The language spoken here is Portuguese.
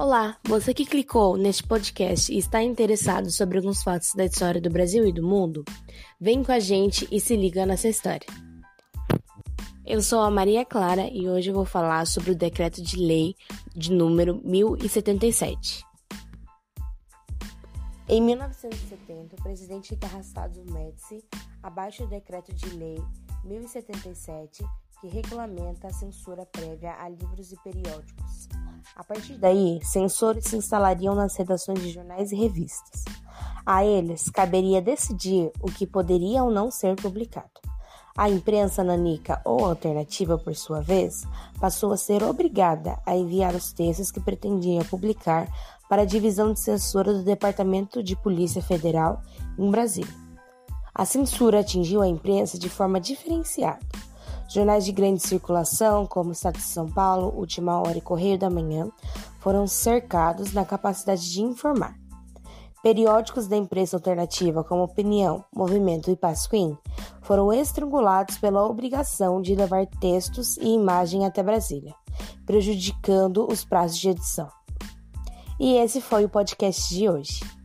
Olá, você que clicou neste podcast e está interessado sobre alguns fatos da história do Brasil e do mundo, vem com a gente e se liga nessa história. Eu sou a Maria Clara e hoje eu vou falar sobre o decreto de lei de número 1077. Em 1970, o presidente Tarrasado Médici abaixa o decreto de lei 1077 que regulamenta a censura prévia a livros e periódicos. A partir daí, censores se instalariam nas redações de jornais e revistas. A eles caberia decidir o que poderia ou não ser publicado. A imprensa nanica ou alternativa, por sua vez, passou a ser obrigada a enviar os textos que pretendia publicar para a divisão de censura do Departamento de Polícia Federal em Brasília. A censura atingiu a imprensa de forma diferenciada. Jornais de grande circulação, como o Estado de São Paulo, Última Hora e Correio da Manhã, foram cercados na capacidade de informar. Periódicos da imprensa alternativa, como Opinião, Movimento e Pasquim, foram estrangulados pela obrigação de levar textos e imagem até Brasília, prejudicando os prazos de edição. E esse foi o podcast de hoje.